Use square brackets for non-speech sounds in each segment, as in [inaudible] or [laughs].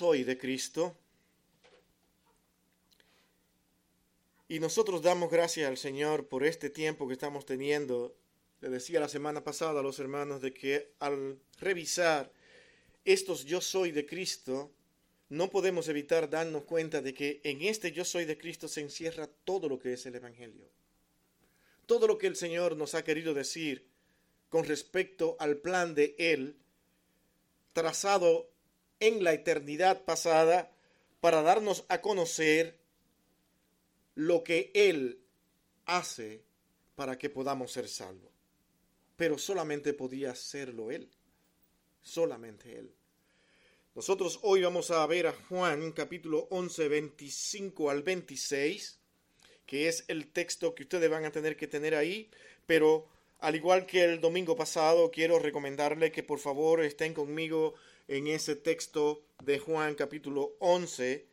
soy de Cristo. Y nosotros damos gracias al Señor por este tiempo que estamos teniendo. Le decía la semana pasada a los hermanos de que al revisar estos yo soy de Cristo, no podemos evitar darnos cuenta de que en este yo soy de Cristo se encierra todo lo que es el Evangelio. Todo lo que el Señor nos ha querido decir con respecto al plan de Él, trazado en la eternidad pasada, para darnos a conocer lo que Él hace para que podamos ser salvos. Pero solamente podía hacerlo Él. Solamente Él. Nosotros hoy vamos a ver a Juan capítulo 11, 25 al 26, que es el texto que ustedes van a tener que tener ahí, pero al igual que el domingo pasado, quiero recomendarle que por favor estén conmigo en ese texto de Juan capítulo 11.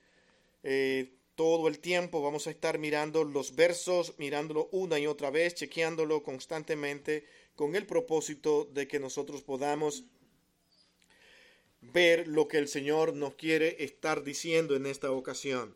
Eh, todo el tiempo vamos a estar mirando los versos, mirándolo una y otra vez, chequeándolo constantemente, con el propósito de que nosotros podamos ver lo que el Señor nos quiere estar diciendo en esta ocasión.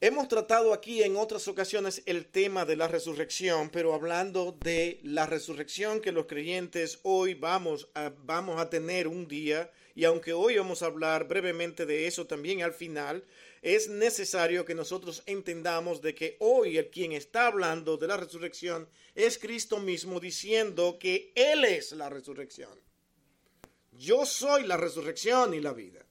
Hemos tratado aquí en otras ocasiones el tema de la resurrección, pero hablando de la resurrección que los creyentes hoy vamos a, tener un día, y aunque hoy vamos a hablar brevemente de eso también al final, es necesario que nosotros entendamos de que hoy el quien está hablando de la resurrección es Cristo mismo diciendo que Él es la resurrección. Yo soy la resurrección y la vida.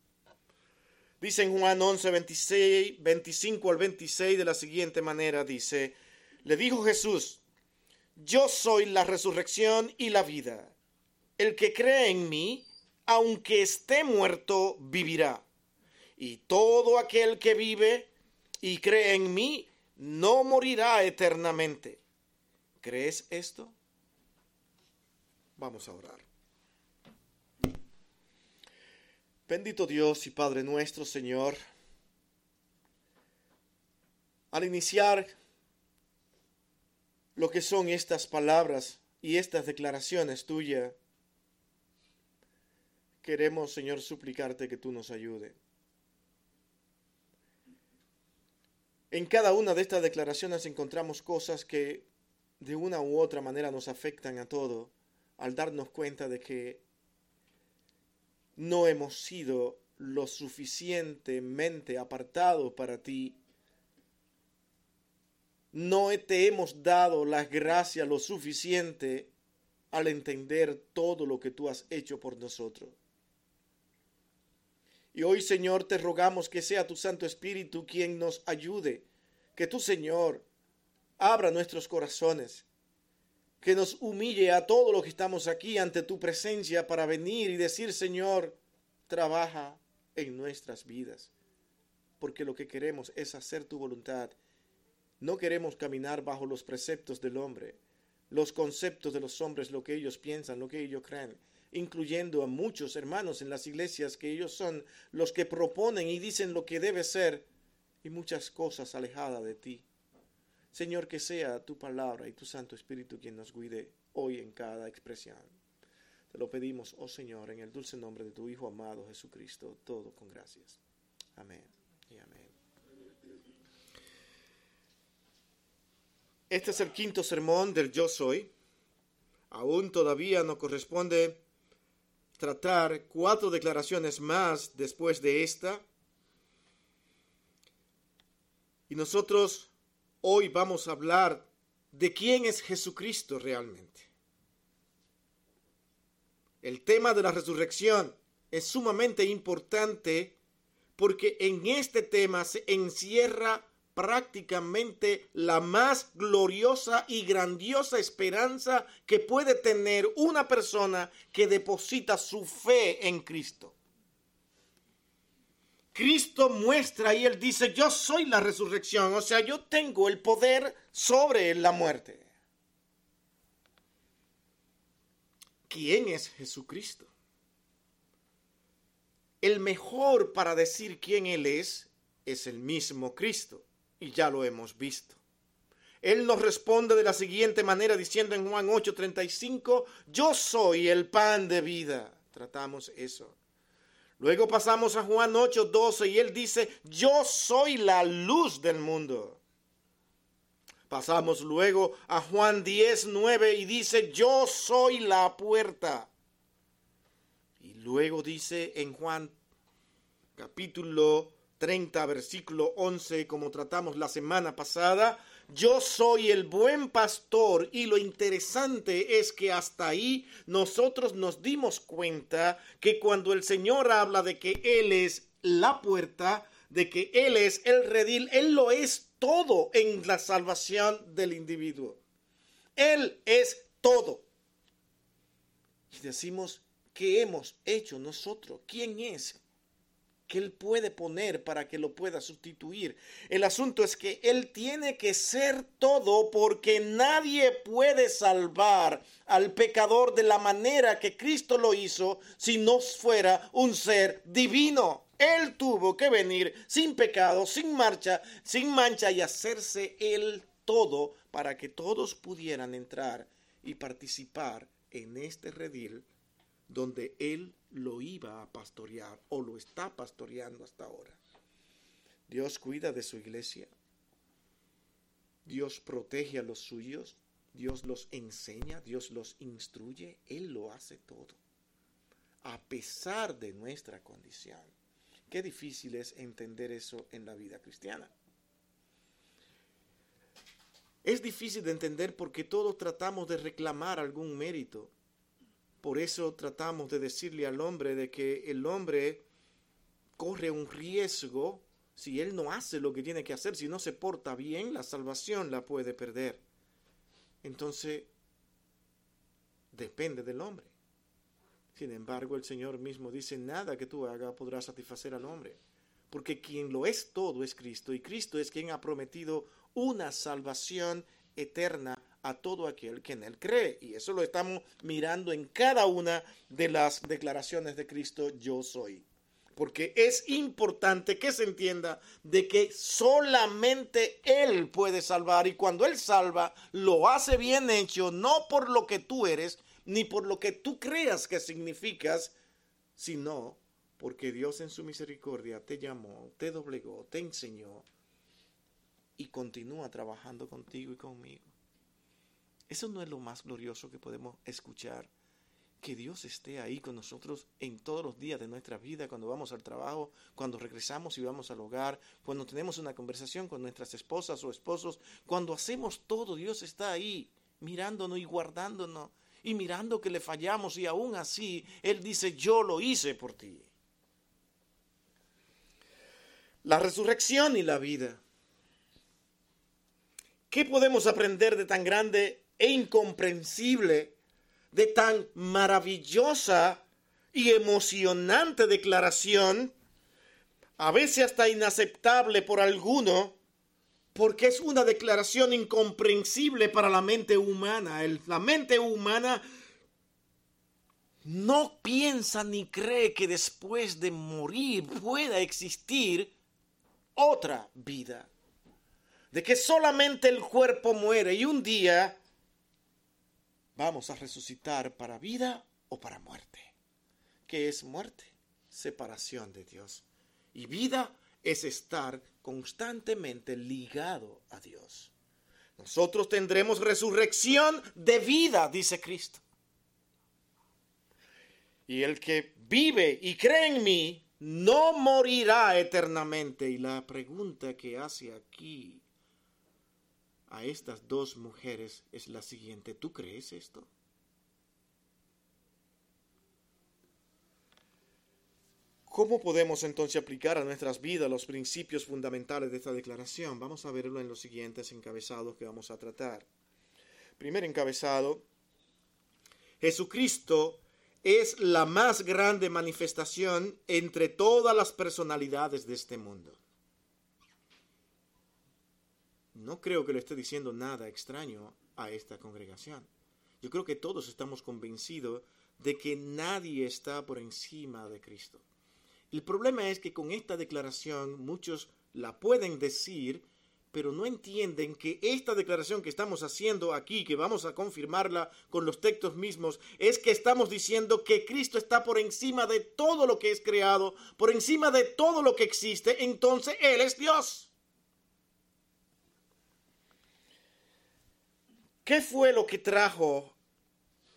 Dice en Juan 11, 26, 25 al 26 de la siguiente manera, dice, le dijo Jesús, yo soy la resurrección y la vida. El que cree en mí, aunque esté muerto, vivirá. Y todo aquel que vive y cree en mí, no morirá eternamente. ¿Crees esto? Vamos a orar. Bendito Dios y Padre nuestro, Señor, al iniciar lo que son estas palabras y estas declaraciones tuyas, queremos, Señor, suplicarte que tú nos ayude. En cada una de estas declaraciones encontramos cosas que de una u otra manera nos afectan a todo al darnos cuenta de que no hemos sido lo suficientemente apartados para ti. No te hemos dado la gracia lo suficiente al entender todo lo que tú has hecho por nosotros. Y hoy, Señor, te rogamos que sea tu Santo Espíritu quien nos ayude, que tu Señor abra nuestros corazones, que nos humille a todos los que estamos aquí ante tu presencia para venir y decir, Señor, trabaja en nuestras vidas, porque lo que queremos es hacer tu voluntad. No queremos caminar bajo los preceptos del hombre, los conceptos de los hombres, lo que ellos piensan, lo que ellos creen, incluyendo a muchos hermanos en las iglesias que ellos son los que proponen y dicen lo que debe ser y muchas cosas alejadas de ti. Señor, que sea tu palabra y tu Santo Espíritu quien nos guide hoy en cada expresión. Te lo pedimos, oh Señor, en el dulce nombre de tu Hijo amado Jesucristo, todo con gracias. Amén y amén. Este es el quinto sermón del Yo Soy. Aún todavía nos corresponde tratar cuatro declaraciones más después de esta. Y nosotros hoy vamos a hablar de quién es Jesucristo realmente. El tema de la resurrección es sumamente importante porque en este tema se encierra prácticamente la más gloriosa y grandiosa esperanza que puede tener una persona que deposita su fe en Cristo. Cristo muestra y él dice, yo soy la resurrección, o sea, yo tengo el poder sobre la muerte. ¿Quién es Jesucristo? El mejor para decir quién Él es es el mismo Cristo, y ya lo hemos visto. Él nos responde de la siguiente manera diciendo en Juan 8:35, yo soy el pan de vida. Tratamos eso. Luego pasamos a Juan 8, 12 y él dice, yo soy la luz del mundo. Pasamos luego a Juan 10, 9 y dice, yo soy la puerta. Y luego dice en Juan capítulo 30, versículo 11, como tratamos la semana pasada, yo soy el buen pastor y lo interesante es que hasta ahí nosotros nos dimos cuenta que cuando el Señor habla de que Él es la puerta, de que Él es el redil, Él lo es todo en la salvación del individuo. Él es todo. Y decimos, ¿qué hemos hecho nosotros? ¿Quién es? Que Él puede poner para que lo pueda sustituir. El asunto es que Él tiene que ser todo porque nadie puede salvar al pecador de la manera que Cristo lo hizo si no fuera un ser divino. Él tuvo que venir sin pecado, sin marcha, sin mancha y hacerse Él todo para que todos pudieran entrar y participar en este redil donde Él lo iba a pastorear o lo está pastoreando hasta ahora. Dios cuida de su iglesia. Dios protege a los suyos. Dios los enseña, Dios los instruye. Él lo hace todo. A pesar de nuestra condición. Qué difícil es entender eso en la vida cristiana. Es difícil de entender porque todos tratamos de reclamar algún mérito por eso tratamos de decirle al hombre de que el hombre corre un riesgo si él no hace lo que tiene que hacer, si no se porta bien, la salvación la puede perder. Entonces, depende del hombre. Sin embargo, el Señor mismo dice, nada que tú hagas podrá satisfacer al hombre, porque quien lo es todo es Cristo, y Cristo es quien ha prometido una salvación eterna a todo aquel que en él cree. Y eso lo estamos mirando en cada una de las declaraciones de Cristo, yo soy. Porque es importante que se entienda de que solamente Él puede salvar y cuando Él salva, lo hace bien hecho, no por lo que tú eres, ni por lo que tú creas que significas, sino porque Dios en su misericordia te llamó, te doblegó, te enseñó y continúa trabajando contigo y conmigo. Eso no es lo más glorioso que podemos escuchar. Que Dios esté ahí con nosotros en todos los días de nuestra vida, cuando vamos al trabajo, cuando regresamos y vamos al hogar, cuando tenemos una conversación con nuestras esposas o esposos, cuando hacemos todo, Dios está ahí mirándonos y guardándonos y mirando que le fallamos y aún así Él dice, yo lo hice por ti. La resurrección y la vida. ¿Qué podemos aprender de tan grande e incomprensible de tan maravillosa y emocionante declaración, a veces hasta inaceptable por alguno, porque es una declaración incomprensible para la mente humana. la mente humana no piensa ni cree que después de morir pueda existir otra vida. De que solamente el cuerpo muere y un día vamos a resucitar para vida o para muerte. ¿Qué es muerte? Separación de Dios. Y vida es estar constantemente ligado a Dios. Nosotros tendremos resurrección de vida, dice Cristo. Y el que vive y cree en mí no morirá eternamente. Y la pregunta que hace aquí a estas dos mujeres es la siguiente. ¿Tú crees esto? ¿Cómo podemos entonces aplicar a nuestras vidas los principios fundamentales de esta declaración? Vamos a verlo en los siguientes encabezados que vamos a tratar. Primer encabezado, Jesucristo es la más grande manifestación entre todas las personalidades de este mundo. No creo que le esté diciendo nada extraño a esta congregación. Yo creo que todos estamos convencidos de que nadie está por encima de Cristo. El problema es que con esta declaración muchos la pueden decir, pero no entienden que esta declaración que estamos haciendo aquí, que vamos a confirmarla con los textos mismos, es que estamos diciendo que Cristo está por encima de todo lo que es creado, por encima de todo lo que existe, entonces Él es Dios. ¿Qué fue lo que trajo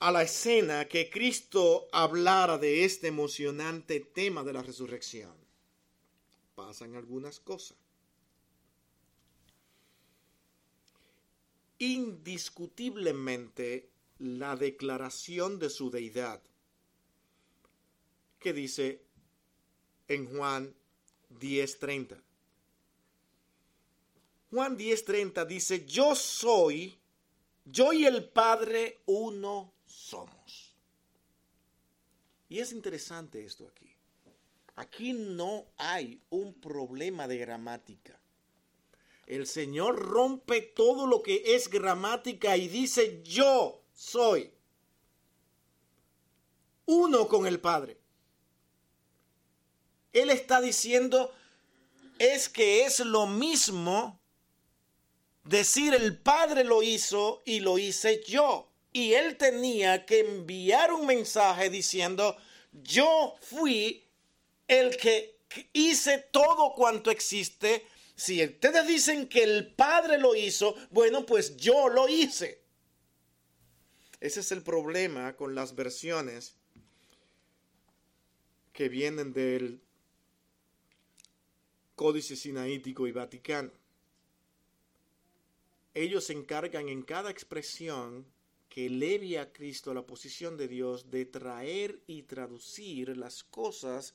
a la escena que Cristo hablara de este emocionante tema de la resurrección? Pasan algunas cosas. indiscutiblemente la declaración de su deidad, que dice en Juan 10:30. Juan 10:30 dice, yo soy, yo y el Padre uno somos. Y es interesante esto aquí. Aquí no hay un problema de gramática. El Señor rompe todo lo que es gramática y dice, yo soy uno con el Padre. Él está diciendo, es que es lo mismo decir el Padre lo hizo y lo hice yo. Y él tenía que enviar un mensaje diciendo, yo fui el que hice todo cuanto existe si ustedes dicen que el Padre lo hizo, bueno, pues yo lo hice. Ese es el problema con las versiones que vienen del Códice Sinaítico y Vaticano. Ellos se encargan en cada expresión que eleve a Cristo a la posición de Dios de traer y traducir las cosas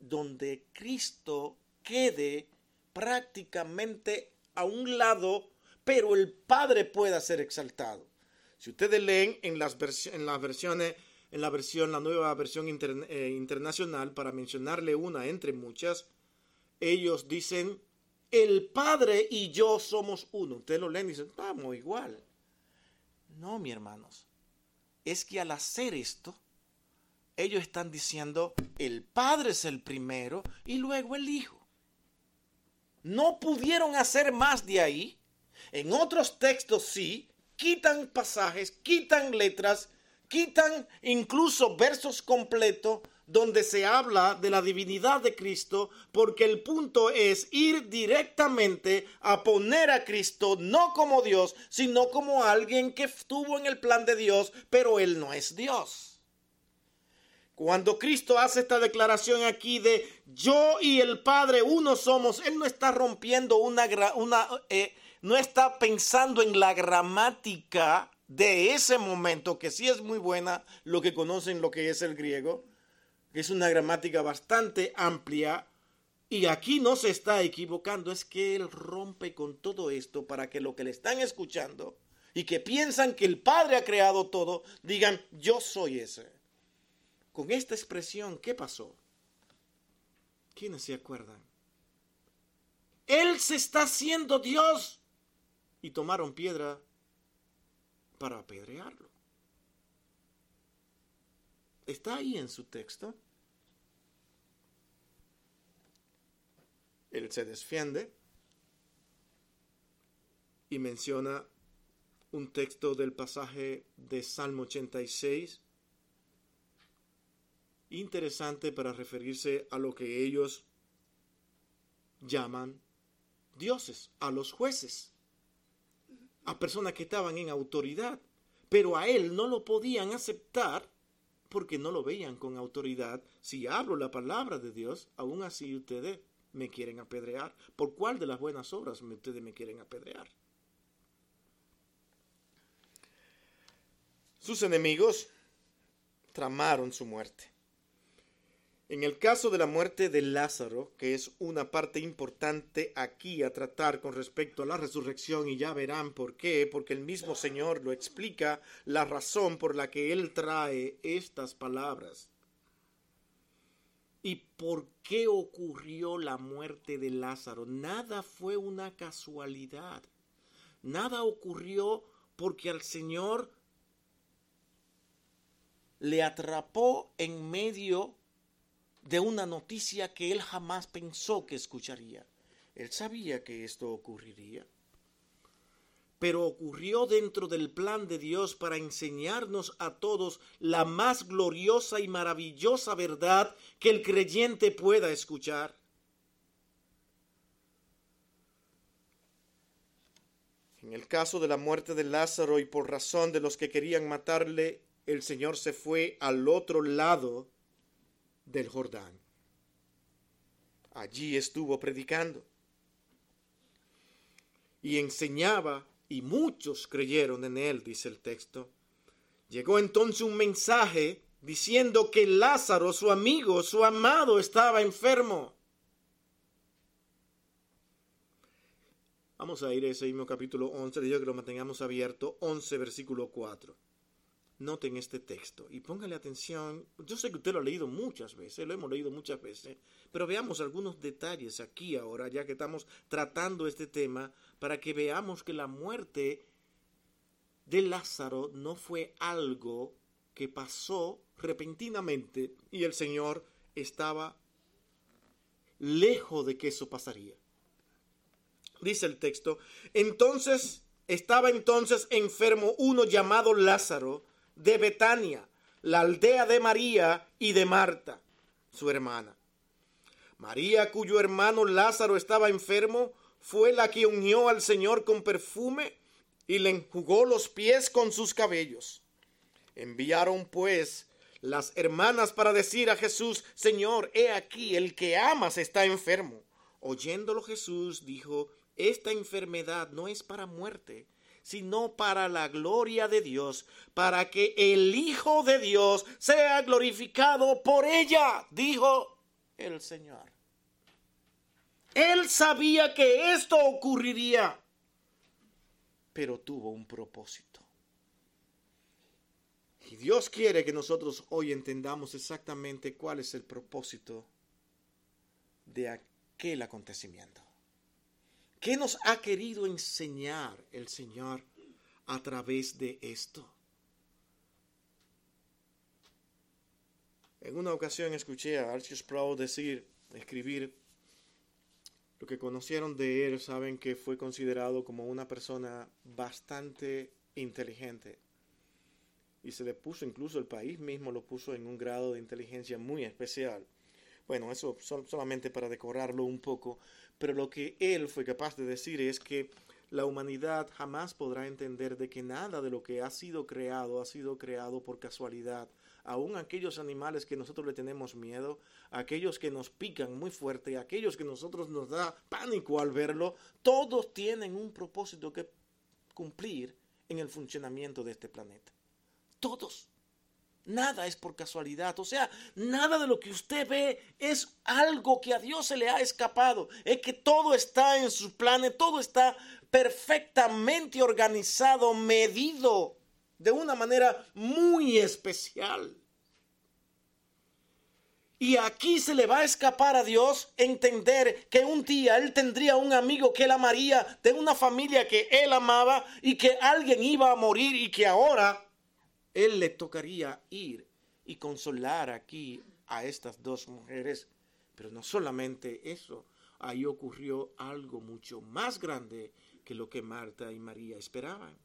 donde Cristo quede prácticamente a un lado, pero el Padre pueda ser exaltado. Si ustedes leen en las, versiones, en la versión, la nueva versión eh, internacional, para mencionarle una entre muchas, ellos dicen, el Padre y yo somos uno. Ustedes lo leen y dicen, estamos igual. No, mi hermanos, es que al hacer esto, ellos están diciendo, el Padre es el primero y luego el Hijo no pudieron hacer más de ahí. En otros textos sí, quitan pasajes, quitan letras, quitan incluso versos completos donde se habla de la divinidad de Cristo, porque el punto es ir directamente a poner a Cristo no como Dios, sino como alguien que estuvo en el plan de Dios, pero él no es Dios. Cuando Cristo hace esta declaración aquí de yo y el Padre uno somos, Él no está rompiendo una, eh, no está pensando en la gramática de ese momento, que sí es muy buena, lo que conocen lo que es el griego, es una gramática bastante amplia, y aquí no se está equivocando, es que Él rompe con todo esto para que lo que le están escuchando y que piensan que el Padre ha creado todo, digan, yo soy ese con esta expresión, ¿qué pasó? ¿Quiénes se acuerdan? Él se está haciendo Dios. Y tomaron piedra para apedrearlo. Está ahí en su texto. Él se defiende y menciona un texto del pasaje de Salmo 86 interesante para referirse a lo que ellos llaman dioses, a los jueces, a personas que estaban en autoridad, pero a él no lo podían aceptar porque no lo veían con autoridad. Si hablo la palabra de Dios, aún así ustedes me quieren apedrear. ¿Por cuál de las buenas obras ustedes me quieren apedrear? Sus enemigos tramaron su muerte. En el caso de la muerte de Lázaro, que es una parte importante aquí a tratar con respecto a la resurrección, y ya verán por qué, porque el mismo Señor lo explica, la razón por la que Él trae estas palabras. ¿Y por qué ocurrió la muerte de Lázaro? Nada fue una casualidad. Nada ocurrió porque al Señor le atrapó en medio de una noticia que él jamás pensó que escucharía. Él sabía que esto ocurriría. Pero ocurrió dentro del plan de Dios para enseñarnos a todos la más gloriosa y maravillosa verdad que el creyente pueda escuchar. En el caso de la muerte de Lázaro y por razón de los que querían matarle, el Señor se fue al otro lado del Jordán. Allí estuvo predicando y enseñaba y muchos creyeron en él, dice el texto. Llegó entonces un mensaje diciendo que Lázaro, su amigo, su amado, estaba enfermo. Vamos a ir a ese mismo capítulo 11, yo que lo mantengamos abierto, 11 versículo 4. Noten este texto y póngale atención. Yo sé que usted lo ha leído muchas veces, lo hemos leído muchas veces, pero veamos algunos detalles aquí ahora, ya que estamos tratando este tema, para que veamos que la muerte de Lázaro no fue algo que pasó repentinamente y el Señor estaba lejos de que eso pasaría dice el texto, entonces estaba entonces enfermo uno llamado Lázaro de Betania, la aldea de María y de Marta, su hermana. María, cuyo hermano Lázaro estaba enfermo, fue la que unió al Señor con perfume y le enjugó los pies con sus cabellos. Enviaron pues las hermanas para decir a Jesús, Señor, he aquí, el que amas está enfermo. Oyéndolo Jesús dijo, esta enfermedad no es para muerte, sino para la gloria de Dios, para que el Hijo de Dios sea glorificado por ella, dijo el Señor. Él sabía que esto ocurriría, pero tuvo un propósito. Y Dios quiere que nosotros hoy entendamos exactamente cuál es el propósito de aquel acontecimiento. ¿Qué nos ha querido enseñar el Señor a través de esto? En una ocasión escuché a Archie Sproul decir, escribir, lo que conocieron de él saben que fue considerado como una persona bastante inteligente. Y se le puso, incluso el país mismo lo puso en un grado de inteligencia muy especial. Bueno, eso solamente para decorarlo un poco, pero lo que él fue capaz de decir es que la humanidad jamás podrá entender de que nada de lo que ha sido creado ha sido creado por casualidad. Aún aquellos animales que nosotros le tenemos miedo, aquellos que nos pican muy fuerte, aquellos que nosotros nos da pánico al verlo, todos tienen un propósito que cumplir en el funcionamiento de este planeta. Todos. Nada es por casualidad. O sea, nada de lo que usted ve es algo que a Dios se le ha escapado. Es que todo está en su plan, todo está perfectamente organizado, medido de una manera muy especial. Y aquí se le va a escapar a Dios entender que un día él tendría un amigo que él amaría, de una familia que él amaba y que alguien iba a morir y que ahora él le tocaría ir y consolar aquí a estas dos mujeres. Pero no solamente eso, ahí ocurrió algo mucho más grande que lo que Marta y María esperaban.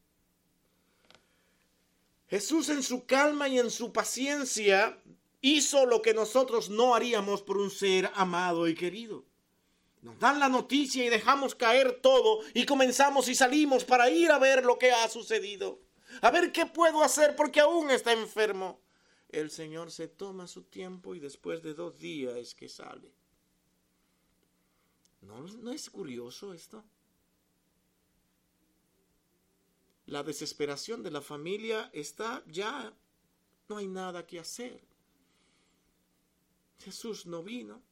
Jesús en su calma y en su paciencia hizo lo que nosotros no haríamos por un ser amado y querido. Nos dan la noticia y dejamos caer todo y comenzamos y salimos para ir a ver lo que ha sucedido a ver qué puedo hacer porque aún está enfermo. El Señor se toma su tiempo y después de dos días es que sale. ¿No, ¿No es curioso esto? La desesperación de la familia está ya, no hay nada que hacer. Jesús no vino,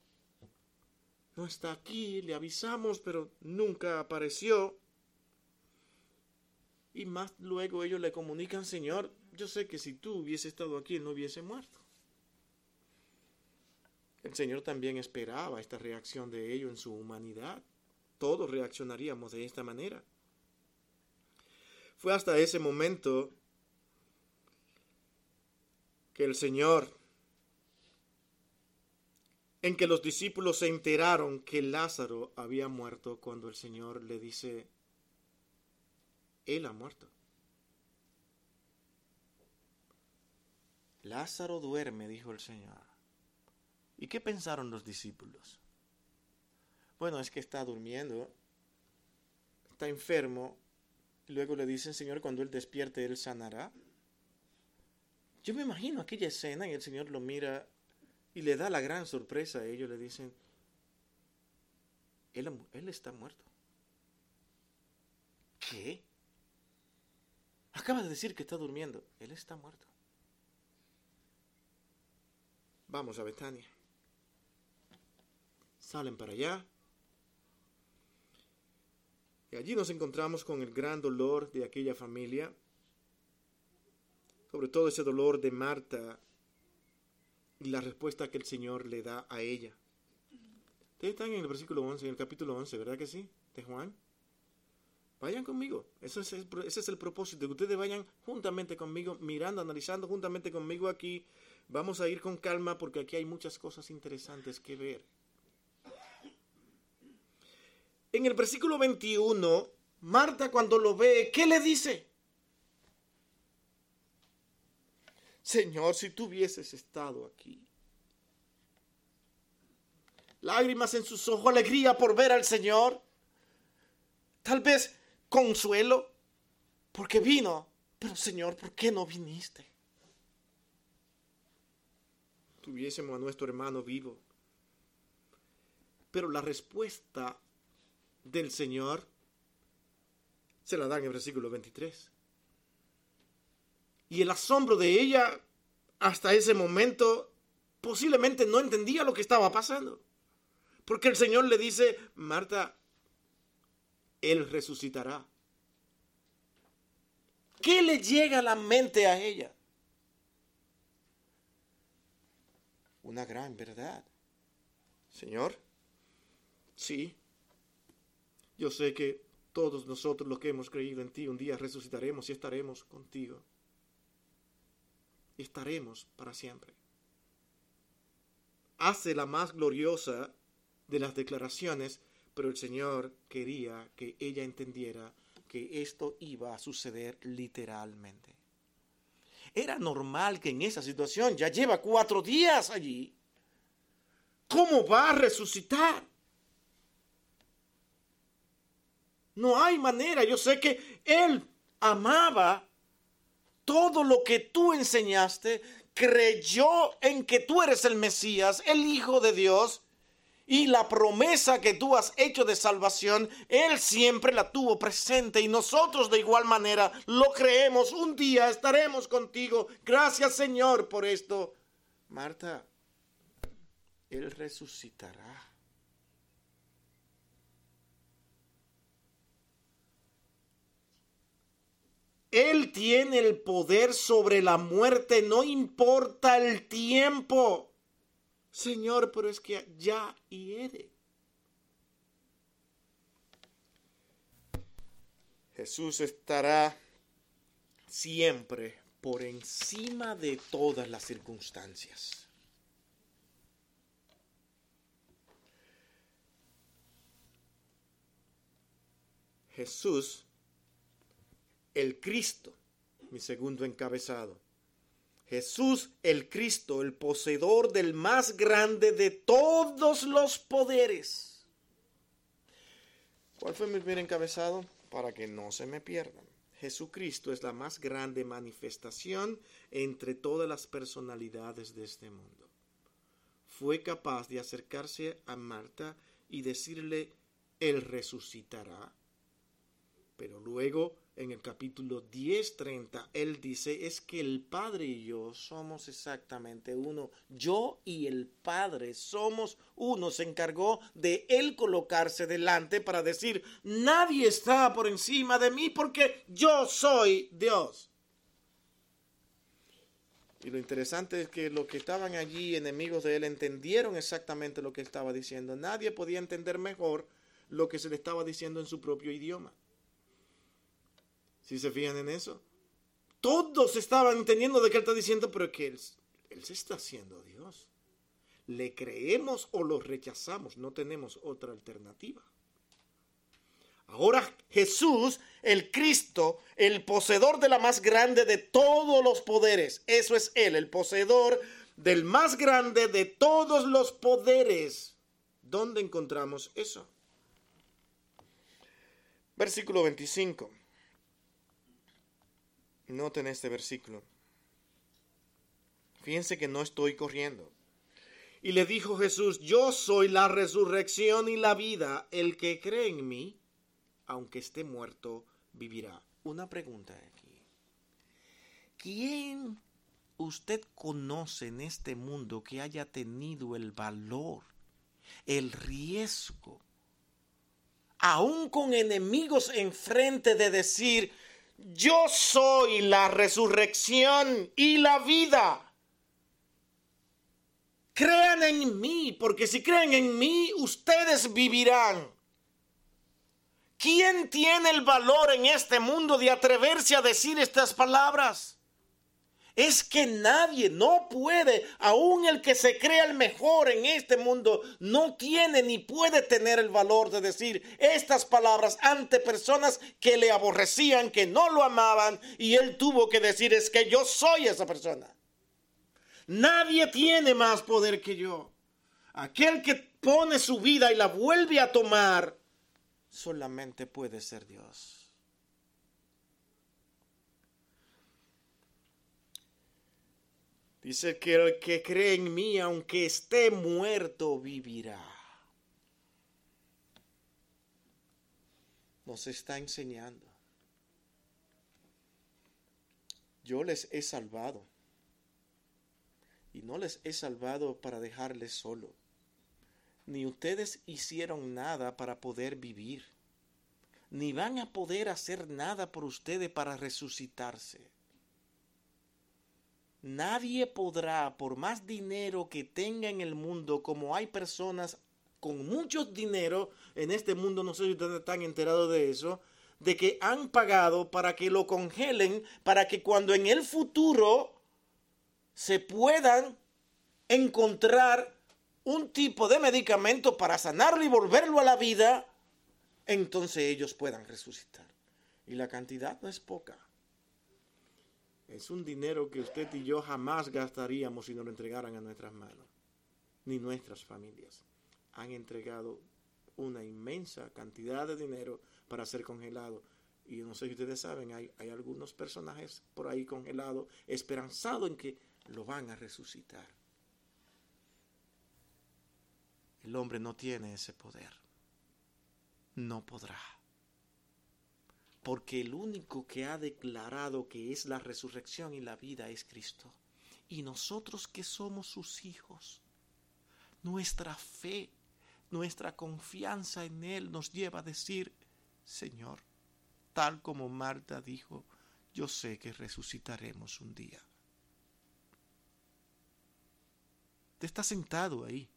no está aquí, le avisamos, pero nunca apareció. Y más luego ellos le comunican, Señor, yo sé que si tú hubiese estado aquí, no hubiese muerto. El Señor también esperaba esta reacción de ellos en su humanidad. Todos reaccionaríamos de esta manera. Fue hasta ese momento que el Señor en que los discípulos se enteraron que Lázaro había muerto cuando el Señor le dice, Él ha muerto. Lázaro duerme, dijo el Señor. ¿Y qué pensaron los discípulos? Bueno, es que está durmiendo, está enfermo, luego le dicen, Señor, cuando Él despierte, Él sanará. Yo me imagino aquella escena y el Señor lo mira y le da la gran sorpresa a ellos, le dicen, Él, él está muerto. ¿Qué? Acaba de decir que está durmiendo. Él está muerto. Vamos a Betania. Salen para allá. Y allí nos encontramos con el gran dolor de aquella familia. Sobre todo ese dolor de Marta y la respuesta que el Señor le da a ella. Ustedes están en el versículo 11, en el capítulo 11, ¿verdad que sí? De Juan. Vayan conmigo. Eso es ese es el propósito, que ustedes vayan juntamente conmigo, mirando, analizando juntamente conmigo aquí Vamos a ir con calma porque aquí hay muchas cosas interesantes que ver. En el versículo 21, Marta cuando lo ve, ¿qué le dice? Señor, si tú hubieses estado aquí. Lágrimas en sus ojos, alegría por ver al Señor. Tal vez consuelo, porque vino. Pero Señor, ¿por qué no viniste? tuviésemos a nuestro hermano vivo. Pero la respuesta del Señor se la da en el versículo 23. Y el asombro de ella hasta ese momento posiblemente no entendía lo que estaba pasando. Porque el Señor le dice, Marta, Él resucitará. ¿Qué le llega a la mente a ella? una gran verdad. Señor, sí, yo sé que todos nosotros los que hemos creído en ti un día resucitaremos y estaremos contigo. estaremos para siempre. Hace la más gloriosa de las declaraciones, pero el Señor quería que ella entendiera que esto iba a suceder literalmente. Era normal que en esa situación ya lleva cuatro días allí. ¿Cómo va a resucitar? No hay manera. Yo sé que Él amaba todo lo que tú enseñaste, creyó en que tú eres el Mesías, el Hijo de Dios, y la promesa que tú has hecho de salvación, Él siempre la tuvo presente y nosotros de igual manera lo creemos. Un día estaremos contigo. Gracias Señor por esto. Marta, Él resucitará. Él tiene el poder sobre la muerte, no importa el tiempo. Señor, pero es que ya hiere. Jesús estará siempre por encima de todas las circunstancias. Jesús, el Cristo, mi segundo encabezado, Jesús el Cristo, el poseedor del más grande de todos los poderes. ¿Cuál fue mi primer encabezado? Para que no se me pierdan. Jesucristo es la más grande manifestación entre todas las personalidades de este mundo. Fue capaz de acercarse a Marta y decirle, Él resucitará. Pero luego en el capítulo 10:30, él dice, es que el Padre y yo somos exactamente uno. Yo y el Padre somos uno. Se encargó de él colocarse delante para decir, nadie está por encima de mí porque yo soy Dios. Y lo interesante es que los que estaban allí, enemigos de él, entendieron exactamente lo que estaba diciendo. Nadie podía entender mejor lo que se le estaba diciendo en su propio idioma. Si se fijan en eso. Todos estaban entendiendo de qué él está diciendo, pero que él, él se está haciendo Dios. ¿Le creemos o lo rechazamos? No tenemos otra alternativa. Ahora Jesús, el Cristo, el poseedor de la más grande de todos los poderes, eso es Él, el poseedor del más grande de todos los poderes. ¿Dónde encontramos eso? Versículo 25. Noten este versículo. Fíjense que no estoy corriendo. Y le dijo Jesús, yo soy la resurrección y la vida. El que cree en mí, aunque esté muerto, vivirá. Una pregunta aquí. ¿Quién usted conoce en este mundo que haya tenido el valor, el riesgo, aún con enemigos enfrente de decir, yo soy la resurrección y la vida? Crean en mí, porque si creen en mí, ustedes vivirán. ¿Quién tiene el valor en este mundo de atreverse a decir estas palabras? Es que nadie, no puede, aun el que se crea el mejor en este mundo, no tiene ni puede tener el valor de decir estas palabras ante personas que le aborrecían, que no lo amaban, y él tuvo que decir es que yo soy esa persona. Nadie tiene más poder que yo. Aquel que pone su vida y la vuelve a tomar, solamente puede ser Dios. Dice que el que cree en mí, aunque esté muerto, vivirá. Nos está enseñando. Yo les he salvado y no les he salvado para dejarles solo. Ni ustedes hicieron nada para poder vivir, ni van a poder hacer nada por ustedes para resucitarse. Nadie podrá, por más dinero que tenga en el mundo, como hay personas con mucho dinero en este mundo, no sé si ustedes están enterados de eso, de que han pagado para que lo congelen, para que cuando en el futuro se puedan encontrar un tipo de medicamento para sanarlo y volverlo a la vida, entonces ellos puedan resucitar. Y la cantidad no es poca. Es un dinero que usted y yo jamás gastaríamos si nos lo entregaran a nuestras manos, ni nuestras familias. Han entregado una inmensa cantidad de dinero para ser congelado. Y no sé si ustedes saben, hay, hay algunos personajes por ahí congelados, esperanzados en que lo van a resucitar. El hombre no tiene ese poder. No podrá. Porque el único que ha declarado que es la resurrección y la vida es Cristo. Y nosotros que somos sus hijos, nuestra fe, nuestra confianza en Él nos lleva a decir, Señor, tal como Marta dijo, yo sé que resucitaremos un día. Te está sentado ahí.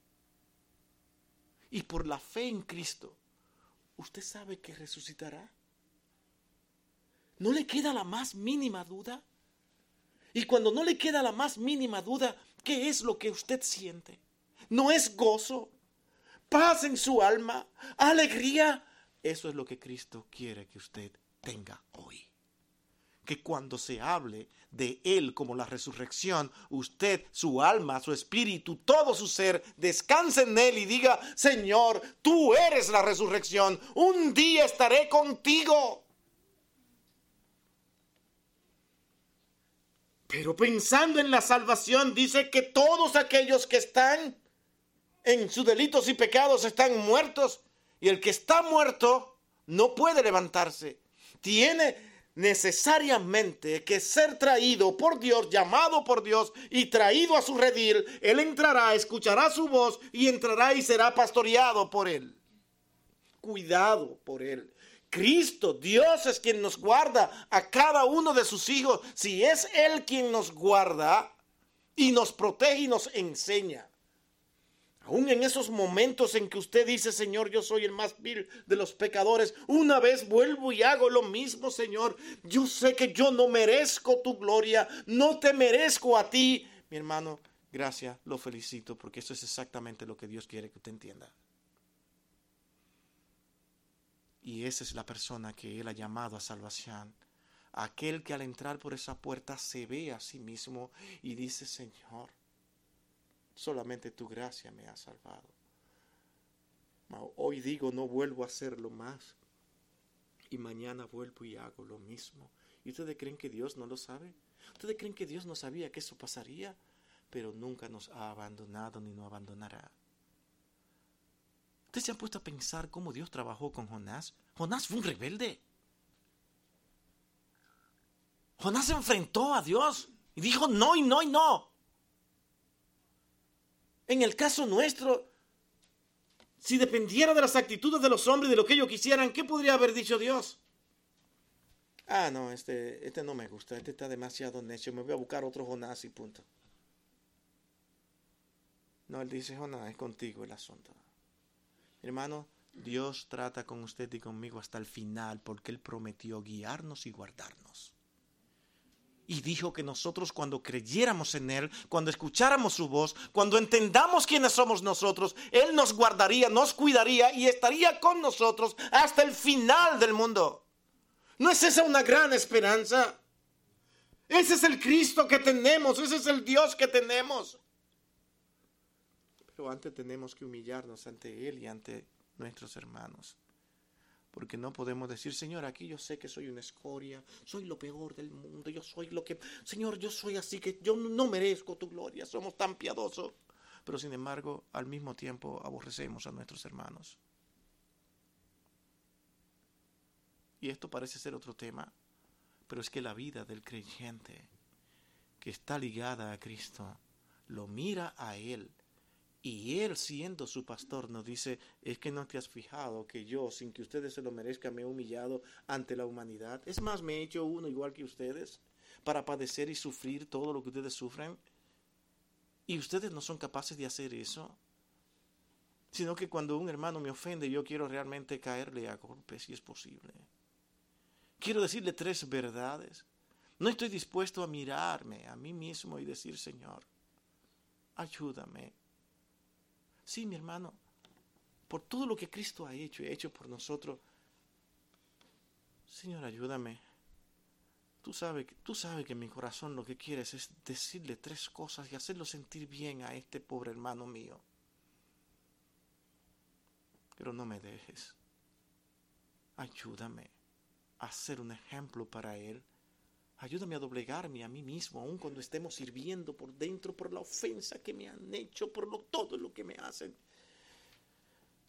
Y por la fe en Cristo, ¿usted sabe que resucitará? ¿No le queda la más mínima duda? Y cuando no le queda la más mínima duda, ¿qué es lo que usted siente? ¿No es gozo? ¿Paz en su alma? ¿Alegría? Eso es lo que Cristo quiere que usted tenga hoy que cuando se hable de Él como la resurrección, usted, su alma, su espíritu, todo su ser, descanse en Él y diga, Señor, tú eres la resurrección, un día estaré contigo. Pero pensando en la salvación, dice que todos aquellos que están en sus delitos y pecados están muertos. Y el que está muerto no puede levantarse. Tiene necesariamente que ser traído por Dios, llamado por Dios y traído a su redil, Él entrará, escuchará su voz y entrará y será pastoreado por Él. Cuidado por Él. Cristo, Dios es quien nos guarda a cada uno de sus hijos. Si es Él quien nos guarda y nos protege y nos enseña. Aún en esos momentos en que usted dice, Señor, yo soy el más vil de los pecadores, una vez vuelvo y hago lo mismo, Señor. Yo sé que yo no merezco tu gloria, no te merezco a ti. Mi hermano, Gracias, lo felicito porque eso es exactamente lo que Dios quiere que usted entienda. Y esa es la persona que Él ha llamado a salvación. Aquel que al entrar por esa puerta se ve a sí mismo y dice, Señor, solamente tu gracia me ha salvado. Hoy digo, no vuelvo a hacerlo más. Y mañana vuelvo y hago lo mismo. ¿Y ustedes creen que Dios no lo sabe? ¿Ustedes creen que Dios no sabía que eso pasaría? Pero nunca nos ha abandonado ni nos abandonará. ¿Ustedes se han puesto a pensar cómo Dios trabajó con Jonás? Jonás fue un rebelde. Jonás se enfrentó a Dios y dijo no y no y no. En el caso nuestro, si dependiera de las actitudes de los hombres, de lo que ellos quisieran, ¿qué podría haber dicho Dios? Ah, no, este, este no me gusta, este está demasiado necio, me voy a buscar otro Jonás y punto. No, él dice, Jonás, es contigo el asunto. Hermano, Dios trata con usted y conmigo hasta el final porque Él prometió guiarnos y guardarnos. Y dijo que nosotros cuando creyéramos en Él, cuando escucháramos su voz, cuando entendamos quiénes somos nosotros, Él nos guardaría, nos cuidaría y estaría con nosotros hasta el final del mundo. ¿No es esa una gran esperanza? Ese es el Cristo que tenemos, ese es el Dios que tenemos. Pero antes tenemos que humillarnos ante Él y ante nuestros hermanos. Porque no podemos decir, Señor, aquí yo sé que soy una escoria, soy lo peor del mundo, yo soy lo que, Señor, yo soy así que yo no merezco tu gloria, somos tan piadosos. Pero sin embargo, al mismo tiempo aborrecemos a nuestros hermanos. Y esto parece ser otro tema, pero es que la vida del creyente que está ligada a Cristo lo mira a Él y él, siendo su pastor, nos dice, es que no te has fijado que yo, sin que ustedes se lo merezcan, me he humillado ante la humanidad. Es más, me he hecho uno igual que ustedes para padecer y sufrir todo lo que ustedes sufren. Y ustedes no son capaces de hacer eso. Sino que cuando un hermano me ofende, yo quiero realmente caerle a golpes, si es posible. Quiero decirle tres verdades. No estoy dispuesto a mirarme a mí mismo y decir, Señor, ayúdame Sí, mi hermano, por todo lo que Cristo ha hecho y ha hecho por nosotros. Señor, ayúdame. Tú sabes, tú sabes que mi corazón lo que quieres es decirle tres cosas y hacerlo sentir bien a este pobre hermano mío. Pero no me dejes. Ayúdame a ser un ejemplo para él Ayúdame a doblegarme a mí mismo, aun cuando estemos sirviendo por dentro, por la ofensa que me han hecho, por lo, todo lo que me hacen.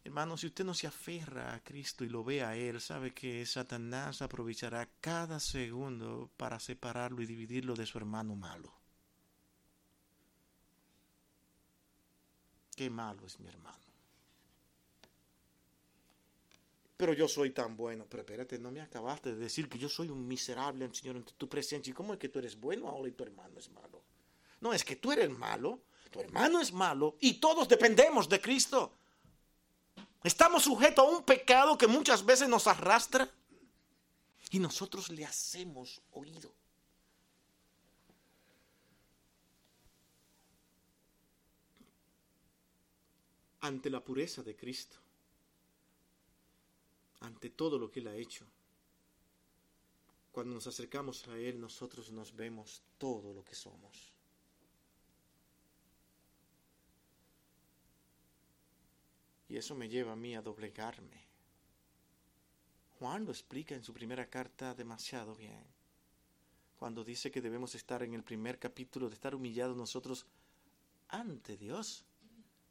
Hermano, si usted no se aferra a Cristo y lo ve a Él, sabe que Satanás aprovechará cada segundo para separarlo y dividirlo de su hermano malo. Qué malo es mi hermano pero yo soy tan bueno. Pero espérate, no me acabaste de decir que yo soy un miserable, Señor, en tu presencia. ¿Y cómo es que tú eres bueno ahora y tu hermano es malo? No, es que tú eres malo, tu hermano es malo y todos dependemos de Cristo. Estamos sujetos a un pecado que muchas veces nos arrastra y nosotros le hacemos oído. Ante la pureza de Cristo ante todo lo que Él ha hecho. Cuando nos acercamos a Él, nosotros nos vemos todo lo que somos. Y eso me lleva a mí a doblegarme. Juan lo explica en su primera carta demasiado bien. Cuando dice que debemos estar en el primer capítulo de estar humillados nosotros ante Dios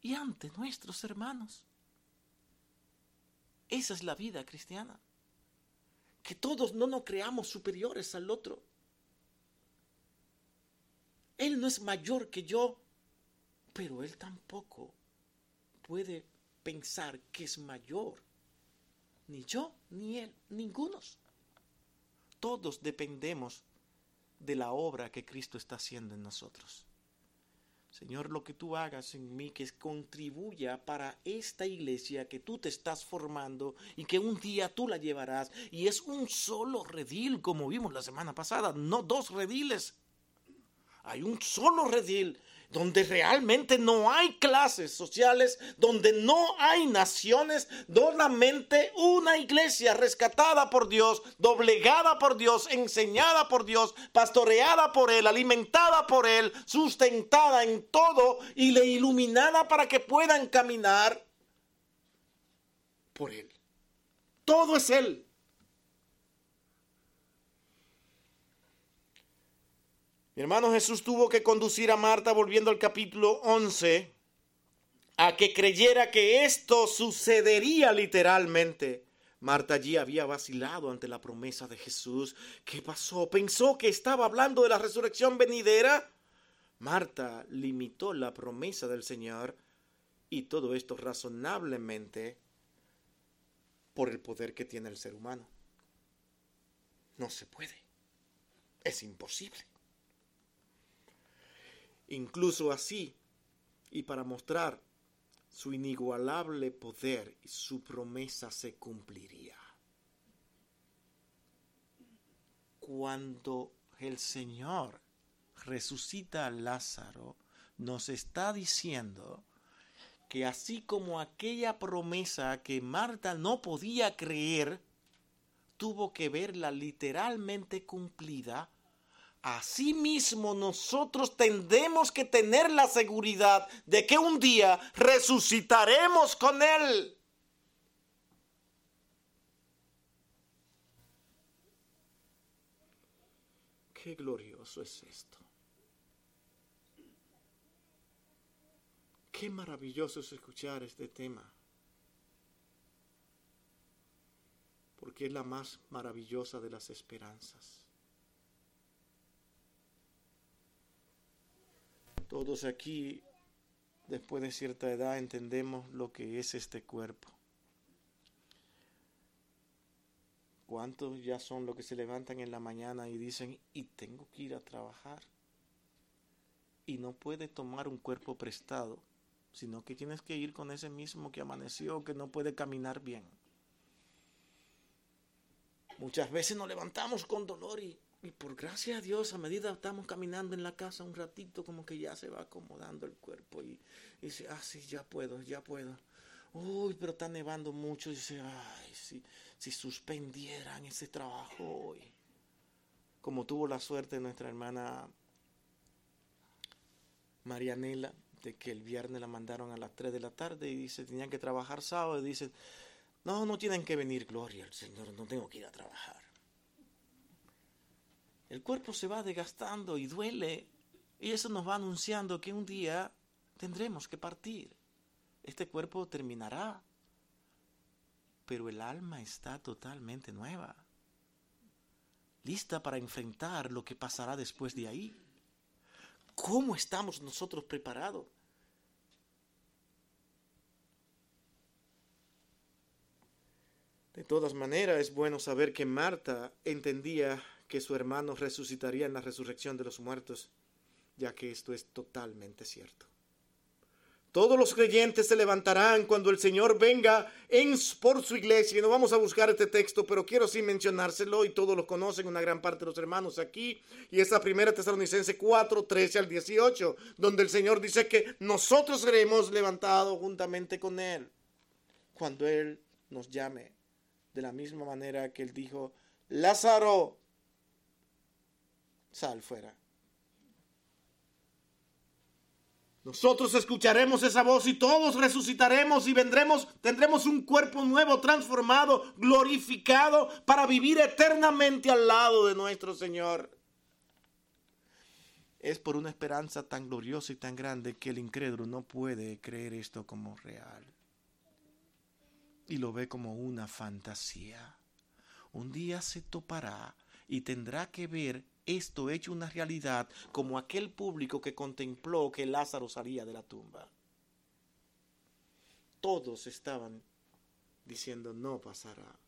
y ante nuestros hermanos. Esa es la vida cristiana. Que todos no nos creamos superiores al otro. Él no es mayor que yo, pero él tampoco puede pensar que es mayor. Ni yo, ni él, ningunos. Todos dependemos de la obra que Cristo está haciendo en nosotros. Señor, lo que tú hagas en mí que contribuya para esta iglesia que tú te estás formando y que un día tú la llevarás. Y es un solo redil, como vimos la semana pasada, no dos rediles. Hay un solo redil donde realmente no hay clases sociales, donde no hay naciones, solamente una iglesia rescatada por Dios, doblegada por Dios, enseñada por Dios, pastoreada por Él, alimentada por Él, sustentada en todo y le iluminada para que puedan caminar por Él. Todo es Él. Mi hermano Jesús tuvo que conducir a Marta, volviendo al capítulo 11, a que creyera que esto sucedería literalmente. Marta allí había vacilado ante la promesa de Jesús. ¿Qué pasó? ¿Pensó que estaba hablando de la resurrección venidera? Marta limitó la promesa del Señor y todo esto razonablemente por el poder que tiene el ser humano. No se puede. Es imposible. Incluso así, y para mostrar su inigualable poder su promesa se cumpliría. Cuando el Señor resucita a Lázaro, nos está diciendo que así como aquella promesa que Marta no podía creer, tuvo que verla literalmente cumplida, Asimismo nosotros tendremos que tener la seguridad de que un día resucitaremos con Él. Qué glorioso es esto. Qué maravilloso es escuchar este tema. Porque es la más maravillosa de las esperanzas. Todos aquí, después de cierta edad, entendemos lo que es este cuerpo. ¿Cuántos ya son los que se levantan en la mañana y dicen, y tengo que ir a trabajar? Y no puede tomar un cuerpo prestado, sino que tienes que ir con ese mismo que amaneció, que no puede caminar bien. Muchas veces nos levantamos con dolor y y por gracia a Dios, a medida que estamos caminando en la casa un ratito, como que ya se va acomodando el cuerpo y, dice, ah, sí, ya puedo, ya puedo. Uy, pero está nevando mucho. Y dice, ay, si, si suspendieran ese trabajo hoy. Como tuvo la suerte nuestra hermana Marianela, de que el viernes la mandaron a las 3 de la tarde y dice, tenían que trabajar sábado. Y dice, no, no tienen que venir, gloria al Señor, no tengo que ir a trabajar. El cuerpo se va desgastando y duele. Y eso nos va anunciando que un día tendremos que partir. Este cuerpo terminará. Pero el alma está totalmente nueva. Lista para enfrentar lo que pasará después de ahí. ¿Cómo estamos nosotros preparados? De todas maneras, es bueno saber que Marta entendía que su hermano resucitaría en la resurrección de los muertos, ya que esto es totalmente cierto. Todos los creyentes se levantarán cuando el Señor venga en, por su iglesia. Y no vamos a buscar este texto, pero quiero sí mencionárselo y todos lo conocen, una gran parte de los hermanos aquí. Y es la primera Tesalonicense 4, 13 al 18, donde el Señor dice que nosotros seremos levantados juntamente con Él cuando Él nos llame. De la misma manera que Él dijo, Lázaro, sal fuera. Nosotros escucharemos esa voz y todos resucitaremos y vendremos, tendremos un cuerpo nuevo, transformado, glorificado para vivir eternamente al lado de nuestro Señor. Es por una esperanza tan gloriosa y tan grande que el incrédulo no puede creer esto como real. Y lo ve como una fantasía. Un día se topará y tendrá que ver esto hecho una realidad como aquel público que contempló que Lázaro salía de la tumba. Todos estaban diciendo no pasará.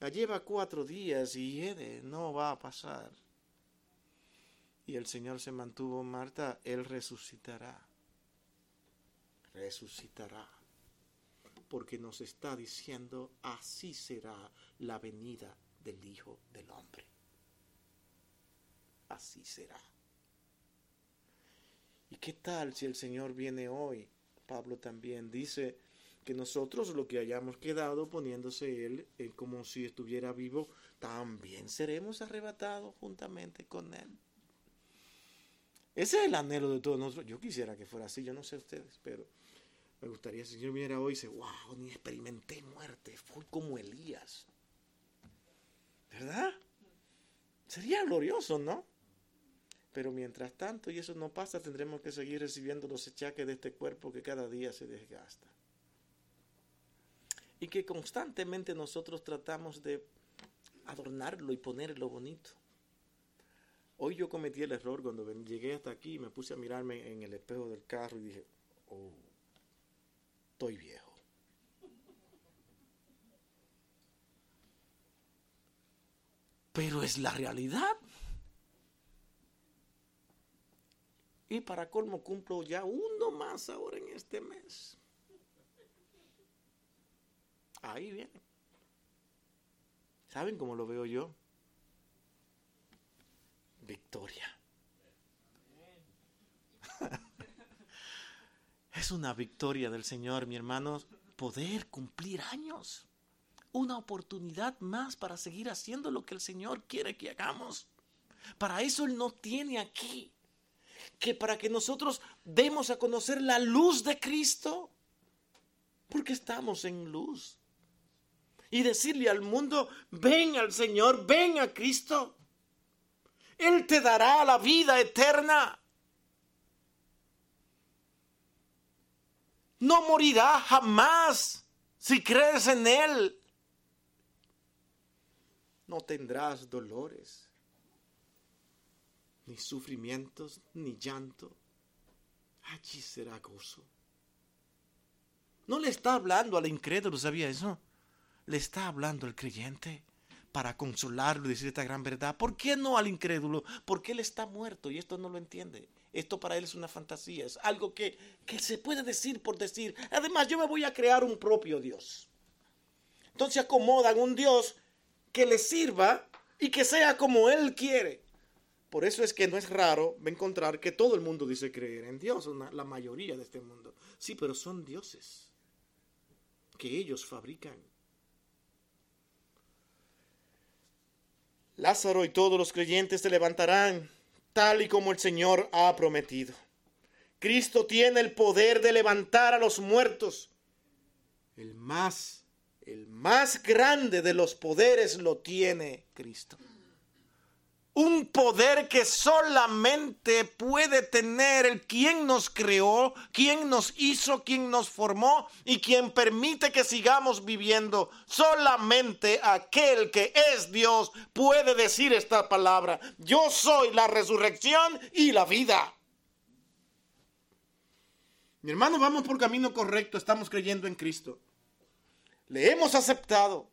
Ya lleva cuatro días y Ede no va a pasar. Y el Señor se mantuvo, Marta, Él resucitará. Resucitará. Porque nos está diciendo, así será la venida del Hijo del Hombre así será. ¿Y qué tal si el Señor viene hoy? Pablo también dice que nosotros lo que hayamos quedado poniéndose Él como si estuviera vivo, también seremos arrebatados juntamente con Él. Ese es el anhelo de todos nosotros. Yo quisiera que fuera así, yo no sé ustedes, pero me gustaría si el Señor viniera hoy y dice, wow, ni experimenté muerte, fue como Elías. ¿Verdad? Sería glorioso, ¿no? Pero mientras tanto, y eso no pasa, tendremos que seguir recibiendo los echaques de este cuerpo que cada día se desgasta. Y que constantemente nosotros tratamos de adornarlo y ponerlo bonito. Hoy yo cometí el error cuando llegué hasta aquí y me puse a mirarme en el espejo del carro y dije, oh, estoy viejo. Pero es la realidad. Y para colmo cumplo ya uno más ahora en este mes. Ahí viene. ¿Saben cómo lo veo yo? Victoria. [laughs] es una victoria del Señor, mi hermano, poder cumplir años. Una oportunidad más para seguir haciendo lo que el Señor quiere que hagamos. Para eso Él nos tiene aquí que para que nosotros demos a conocer la luz de Cristo, porque estamos en luz. Y decirle al mundo, ven al Señor, ven a Cristo. Él te dará la vida eterna. No morirá jamás si crees en Él. No tendrás dolores ni sufrimientos, ni llanto. Allí será gozo. No le está hablando al incrédulo, ¿sabía eso? Le está hablando al creyente para consolarlo y decir esta gran verdad. ¿Por qué no al incrédulo? Porque él está muerto y esto no lo entiende. Esto para él es una fantasía, es algo que, que se puede decir por decir. Además, yo me voy a crear un propio Dios. Entonces acomodan un Dios que le sirva y que sea como él quiere. Por eso es que no es raro encontrar que todo el mundo dice creer en Dios, la mayoría de este mundo. Sí, pero son dioses que ellos fabrican. Lázaro y todos los creyentes se levantarán tal y como el Señor ha prometido. Cristo tiene el poder de levantar a los muertos. El más, el más grande de los poderes lo tiene Cristo un poder que solamente puede tener el quien nos creó, quien nos hizo, quien nos formó y quien permite que sigamos viviendo. Solamente aquel que es Dios puede decir esta palabra. Yo soy la resurrección y la vida. Mi hermano, vamos por camino correcto, estamos creyendo en Cristo. Le hemos aceptado.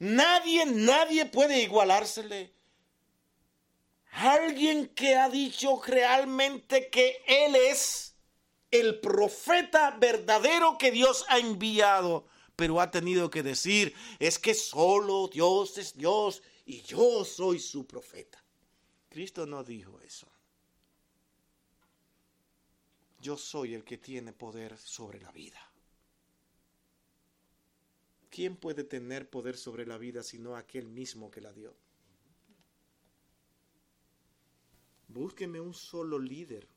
Nadie, nadie puede igualársele alguien que ha dicho realmente que Él es el profeta verdadero que Dios ha enviado, pero ha tenido que decir, es que solo Dios es Dios y yo soy su profeta. Cristo no dijo eso. Yo soy el que tiene poder sobre la vida. ¿Quién puede tener poder sobre la vida sino aquel mismo que la dio? Búsqueme un solo líder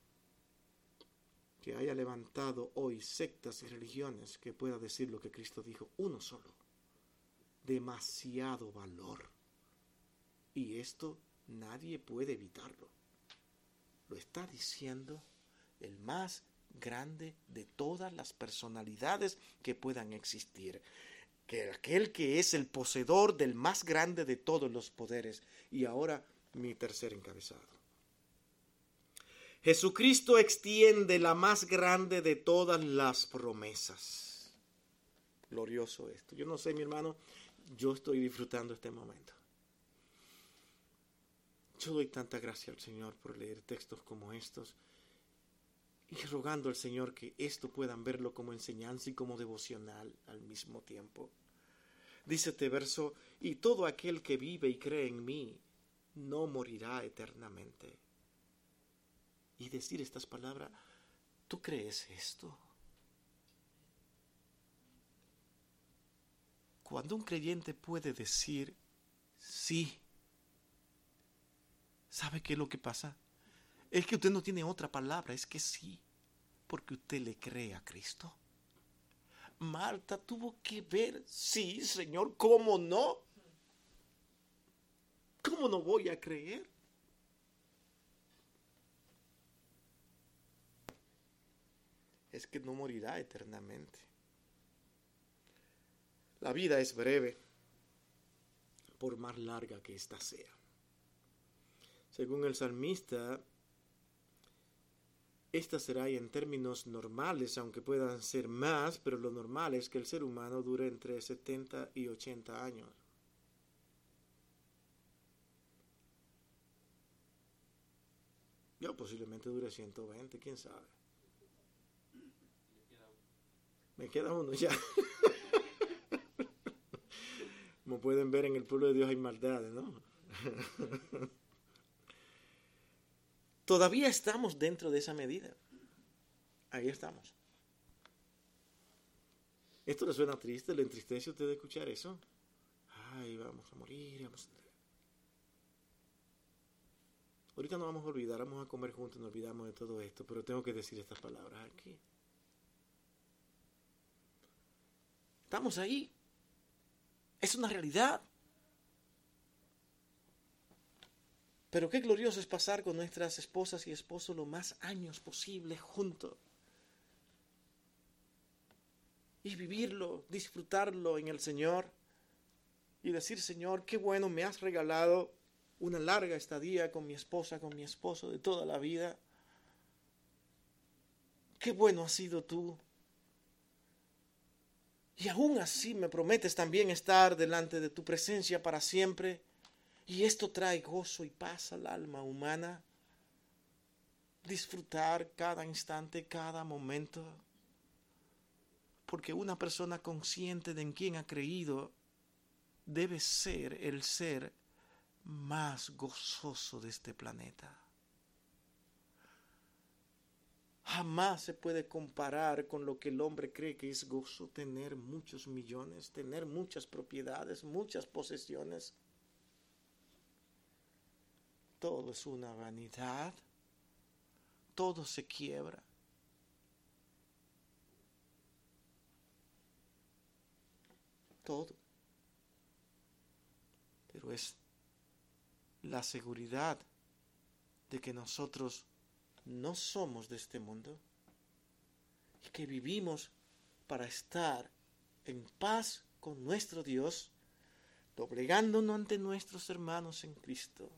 que haya levantado hoy sectas y religiones que pueda decir lo que Cristo dijo. Uno solo. Demasiado valor. Y esto nadie puede evitarlo. Lo está diciendo el más grande de todas las personalidades que puedan existir. Que aquel que es el poseedor del más grande de todos los poderes. Y ahora mi tercer encabezado. Jesucristo extiende la más grande de todas las promesas. Glorioso esto. Yo no sé, mi hermano, yo estoy disfrutando este momento. Yo doy tanta gracia al Señor por leer textos como estos y rogando al Señor que esto puedan verlo como enseñanza y como devocional al mismo tiempo. Dice este verso, y todo aquel que vive y cree en mí no morirá eternamente y decir estas palabras, ¿tú crees esto? Cuando un creyente puede decir sí, ¿sabe qué es lo que pasa? Es que usted no tiene otra palabra, es que sí, porque usted le cree a Cristo. Marta tuvo que ver, sí, Señor, ¿cómo no? ¿Cómo no voy a creer? Es que no morirá eternamente. La vida es breve, por más larga que ésta sea. Según el salmista, esta será en términos normales, aunque puedan ser más, pero lo normal es que el ser humano dure entre 70 y 80 años. Yo posiblemente dure 120, quién sabe. Me queda uno ya. [laughs] Como pueden ver, en el pueblo de Dios hay maldades, ¿no? [laughs] Todavía estamos dentro de esa medida. Ahí estamos. ¿Esto le suena triste? ¿Le entristece a usted de escuchar eso? Ay, vamos a morir, vamos a... Ahorita no vamos a olvidar, vamos a comer juntos, nos olvidamos de todo esto, pero tengo que decir estas palabras aquí. Estamos ahí. Es una realidad. Pero qué glorioso es pasar con nuestras esposas y esposos lo más años posible juntos. Y vivirlo, disfrutarlo en el Señor. Y decir, Señor, qué bueno me has regalado una larga estadía con mi esposa, con mi esposo de toda la vida. Qué bueno has sido tú. Y aún así me prometes también estar delante de tu presencia para siempre. Y esto trae gozo y paz al alma humana. Disfrutar cada instante, cada momento. Porque una persona consciente de en quien ha creído debe ser el ser más gozoso de este planeta. Jamás se puede comparar con lo que el hombre cree que es gozo tener muchos millones, tener muchas propiedades, muchas posesiones. Todo es una vanidad, todo se quiebra. Todo. Pero es la seguridad de que nosotros no somos de este mundo y que vivimos para estar en paz con nuestro Dios, doblegándonos ante nuestros hermanos en Cristo,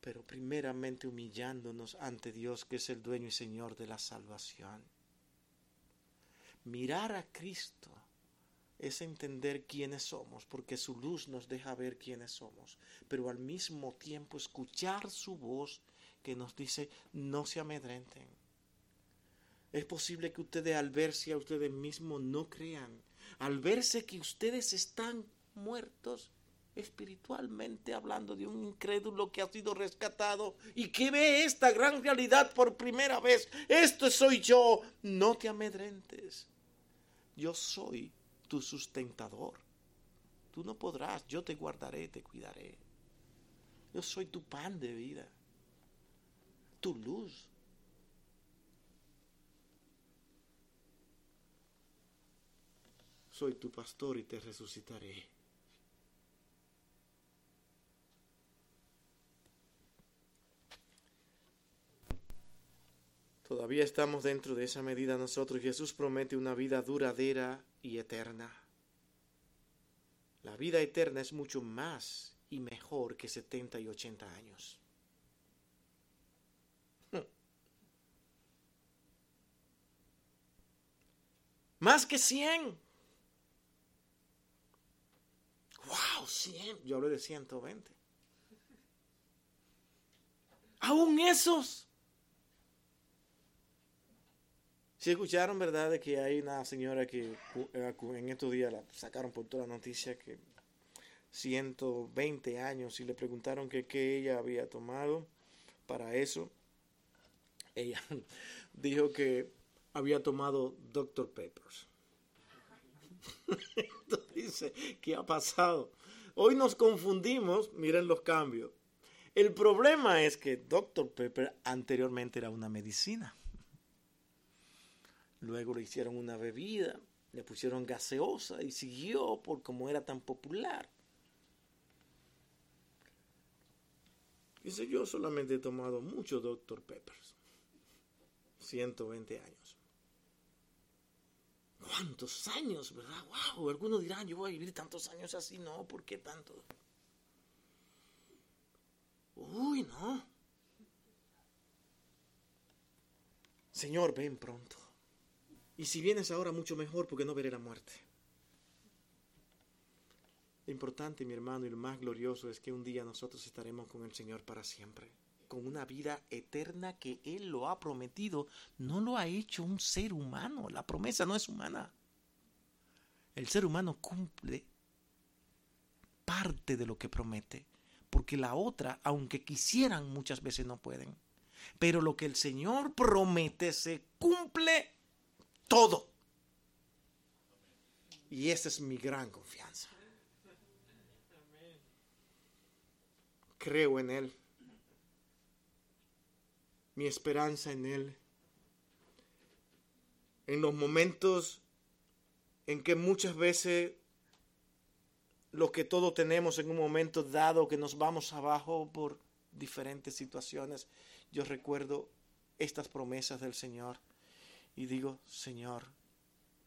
pero primeramente humillándonos ante Dios que es el dueño y Señor de la salvación. Mirar a Cristo es entender quiénes somos, porque su luz nos deja ver quiénes somos, pero al mismo tiempo escuchar su voz que nos dice, no se amedrenten. Es posible que ustedes al verse a ustedes mismos no crean, al verse que ustedes están muertos espiritualmente hablando de un incrédulo que ha sido rescatado y que ve esta gran realidad por primera vez. Esto soy yo, no te amedrentes. Yo soy tu sustentador. Tú no podrás, yo te guardaré, te cuidaré. Yo soy tu pan de vida luz. Soy tu pastor y te resucitaré. Todavía estamos dentro de esa medida nosotros. Jesús promete una vida duradera y eterna. La vida eterna es mucho más y mejor que 70 y 80 años. Más que 100. ¡Wow! 100. Yo hablé de 120. Aún esos. Si escucharon, ¿verdad? De que hay una señora que eh, en estos días la sacaron por toda la noticia que 120 años y le preguntaron que qué ella había tomado para eso. ella [laughs] dijo que había tomado Dr. Peppers. [laughs] Entonces dice, ¿qué ha pasado? Hoy nos confundimos, miren los cambios. El problema es que Dr. Pepper anteriormente era una medicina. Luego le hicieron una bebida, le pusieron gaseosa y siguió por como era tan popular. Dice, yo solamente he tomado mucho Dr. Peppers. 120 años. ¿Cuántos años, verdad? Wow, algunos dirán, yo voy a vivir tantos años así. No, ¿por qué tanto? Uy, no. Señor, ven pronto. Y si vienes ahora, mucho mejor, porque no veré la muerte. Lo importante, mi hermano, y lo más glorioso es que un día nosotros estaremos con el Señor para siempre, con una vida eterna que Él lo ha prometido. No lo ha hecho un ser humano, la promesa no es humana. El ser humano cumple parte de lo que promete, porque la otra, aunque quisieran, muchas veces no pueden. Pero lo que el Señor promete se cumple todo. Y esa es mi gran confianza. Creo en Él. Mi esperanza en Él. En los momentos en que muchas veces lo que todos tenemos en un momento dado que nos vamos abajo por diferentes situaciones, yo recuerdo estas promesas del Señor y digo, Señor,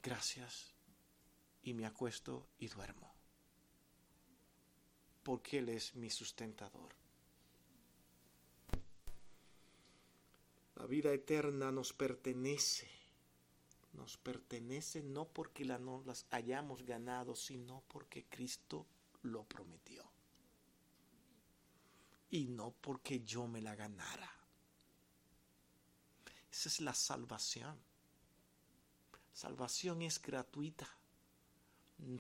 gracias, y me acuesto y duermo, porque Él es mi sustentador. La vida eterna nos pertenece, nos pertenece no porque la no las hayamos ganado, sino porque Cristo lo prometió. Y no porque yo me la ganara. Esa es la salvación. Salvación es gratuita.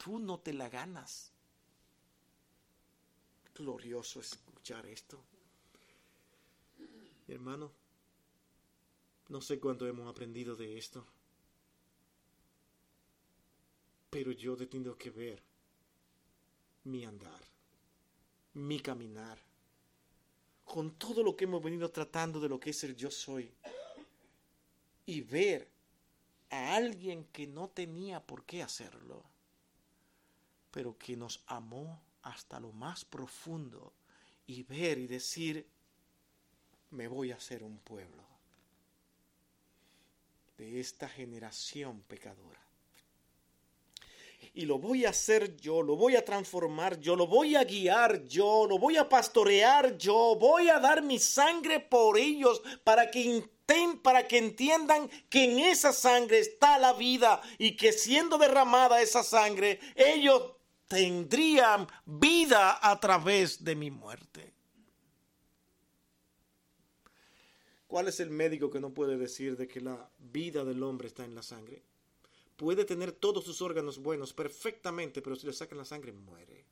Tú no te la ganas. Glorioso escuchar esto. Hermano, no sé cuánto hemos aprendido de esto, pero yo he tenido que ver mi andar, mi caminar, con todo lo que hemos venido tratando de lo que es el yo soy, y ver a alguien que no tenía por qué hacerlo, pero que nos amó hasta lo más profundo y ver y decir, me voy a hacer un pueblo de esta generación pecadora. Y lo voy a hacer yo, lo voy a transformar yo, lo voy a guiar yo, lo voy a pastorear yo, voy a dar mi sangre por ellos para que para que entiendan que en esa sangre está la vida y que siendo derramada esa sangre, ellos tendrían vida a través de mi muerte. ¿Cuál es el médico que no puede decir de que la vida del hombre está en la sangre? Puede tener todos sus órganos buenos perfectamente, pero si le sacan la sangre, muere.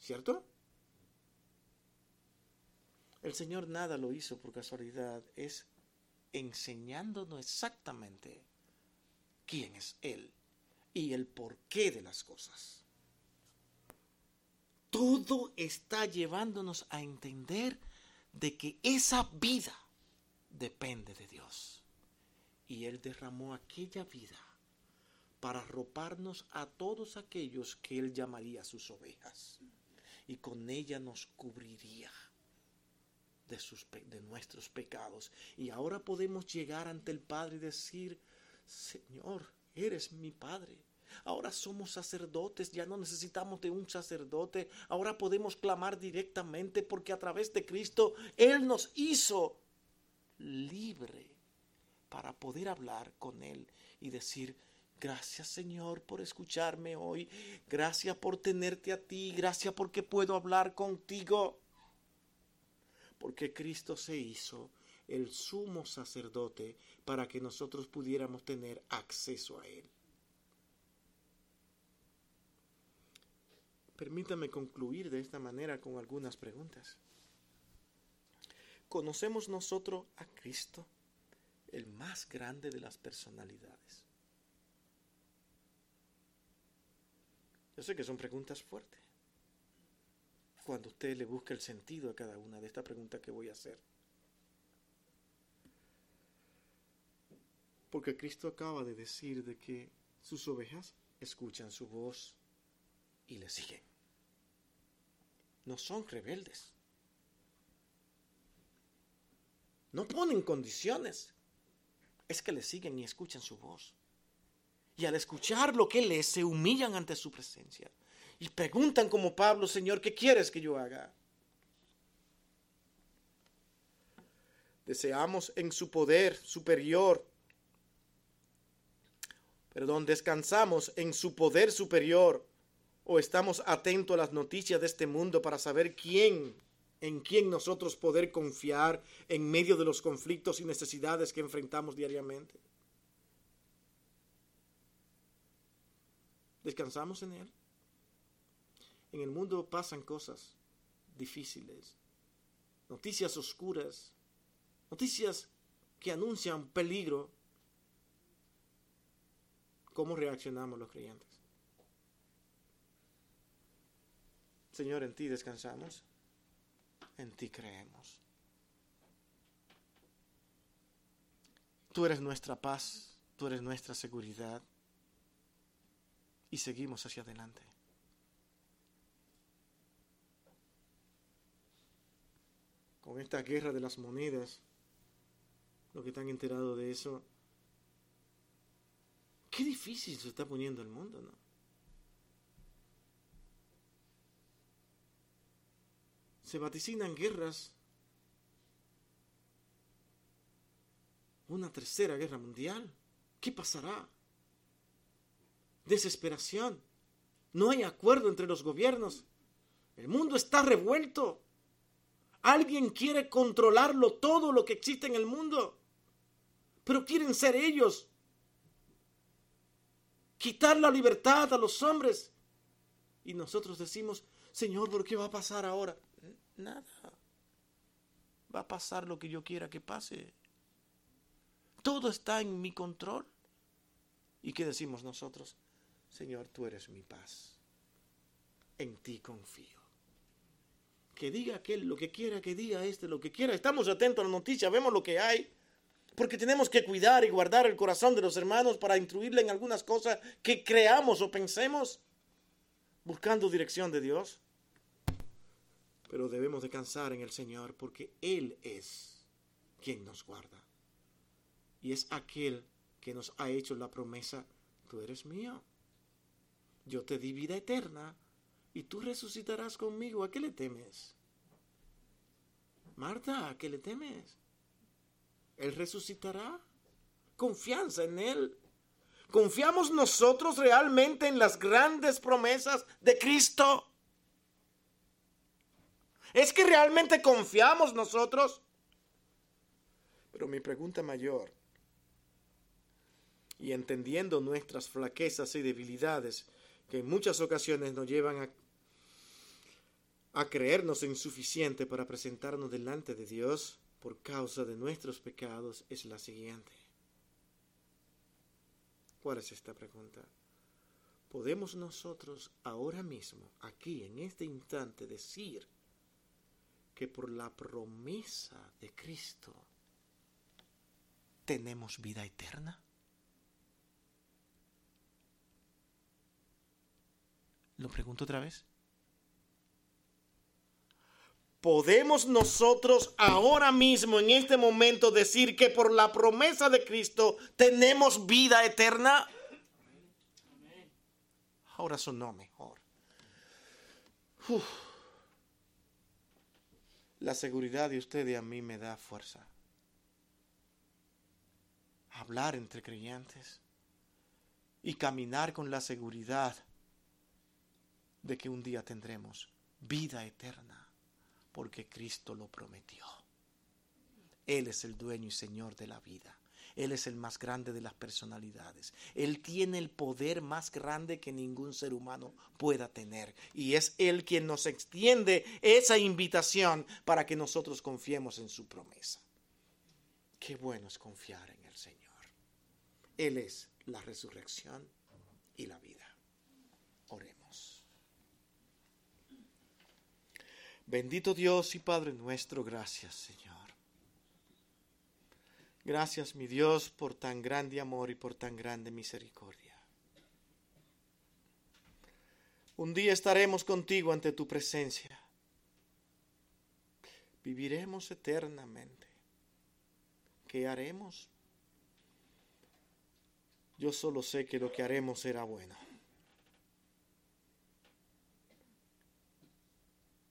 ¿Cierto? El Señor nada lo hizo por casualidad, es enseñándonos exactamente quién es Él y el porqué de las cosas. Todo está llevándonos a entender de que esa vida depende de Dios. Y Él derramó aquella vida para arroparnos a todos aquellos que Él llamaría sus ovejas. Y con ella nos cubriría de, sus, de nuestros pecados. Y ahora podemos llegar ante el Padre y decir, Señor, eres mi Padre. Ahora somos sacerdotes, ya no necesitamos de un sacerdote. Ahora podemos clamar directamente porque a través de Cristo Él nos hizo libre para poder hablar con Él y decir, gracias Señor por escucharme hoy, gracias por tenerte a ti, gracias porque puedo hablar contigo porque Cristo se hizo el sumo sacerdote para que nosotros pudiéramos tener acceso a Él. Permítame concluir de esta manera con algunas preguntas. conocemos nosotros a Cristo, el más grande de las personalidades. Yo sé que son preguntas fuertes. Cuando usted le busca el sentido a cada una de estas preguntas que voy a hacer. Porque Cristo acaba de decir de que sus ovejas escuchan su voz y le siguen. No son rebeldes. No ponen condiciones. Es que le siguen y escuchan su voz. Y al escuchar lo que Él es, se humillan ante su presencia. Y preguntan como Pablo, Señor, ¿qué quieres que yo haga? Deseamos en su poder superior. Perdón, descansamos en su poder superior. O estamos atentos a las noticias de este mundo para saber quién, en quién nosotros poder confiar en medio de los conflictos y necesidades que enfrentamos diariamente. Descansamos en Él. En el mundo pasan cosas difíciles, noticias oscuras, noticias que anuncian peligro. ¿Cómo reaccionamos los creyentes? Señor, en ti descansamos, en ti creemos. Tú eres nuestra paz, tú eres nuestra seguridad y seguimos hacia adelante. Con esta guerra de las monedas, lo que están enterados de eso, qué difícil se está poniendo el mundo, ¿no? Se vaticinan guerras, una tercera guerra mundial. ¿Qué pasará? desesperación. No hay acuerdo entre los gobiernos. El mundo está revuelto. Alguien quiere controlarlo todo lo que existe en el mundo. Pero quieren ser ellos. Quitar la libertad a los hombres. Y nosotros decimos, Señor, ¿por qué va a pasar ahora? Nada. Va a pasar lo que yo quiera que pase. Todo está en mi control. ¿Y qué decimos nosotros? Señor, tú eres mi paz. En ti confío. Que diga aquel lo que quiera, que diga este lo que quiera. Estamos atentos a la noticia, vemos lo que hay. Porque tenemos que cuidar y guardar el corazón de los hermanos para instruirle en algunas cosas que creamos o pensemos, buscando dirección de Dios. Pero debemos descansar en el Señor porque Él es quien nos guarda. Y es aquel que nos ha hecho la promesa, tú eres mío yo te di vida eterna y tú resucitarás conmigo. ¿A qué le temes? Marta, ¿a qué le temes? Él resucitará. Confianza en Él. ¿Confiamos nosotros realmente en las grandes promesas de Cristo? ¿Es que realmente confiamos nosotros? Pero mi pregunta mayor, y entendiendo nuestras flaquezas y debilidades, que en muchas ocasiones nos llevan a, creernos insuficientes para presentarnos delante de Dios por causa de nuestros pecados es la siguiente. ¿Cuál es esta pregunta? ¿Podemos nosotros ahora mismo, aquí, en este instante, decir que por la promesa de Cristo tenemos vida eterna? Lo pregunto otra vez. ¿Podemos nosotros ahora mismo, en este momento, decir que por la promesa de Cristo tenemos vida eterna? Ahora sonó mejor. La seguridad de usted y a mí me da fuerza. Hablar entre creyentes y caminar con la seguridad de que un día tendremos vida eterna, porque Cristo lo prometió. Él es el dueño y Señor de la vida. Él es el más grande de las personalidades. Él tiene el poder más grande que ningún ser humano pueda tener. Y es Él quien nos extiende esa invitación para que nosotros confiemos en su promesa. Qué bueno es confiar en el Señor. Él es la resurrección y la vida. Oremos. Bendito Dios y Padre nuestro, gracias Señor. Gracias mi Dios por tan grande amor y por tan grande misericordia. Un día estaremos contigo ante tu presencia. Viviremos eternamente. ¿Qué haremos? Yo solo sé que lo que haremos será bueno.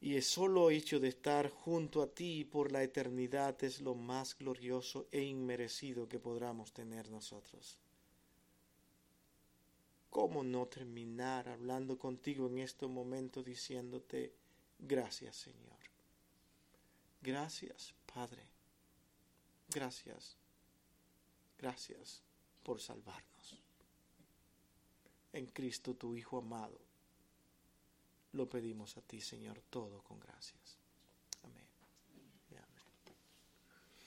Y el solo hecho de estar junto a ti por la eternidad es lo más glorioso e inmerecido que podamos tener nosotros. ¿Cómo no terminar hablando contigo en este momento diciéndote gracias Señor? Gracias Padre. Gracias. Gracias por salvarnos. En Cristo tu Hijo amado lo pedimos a ti, Señor, todo con gracias.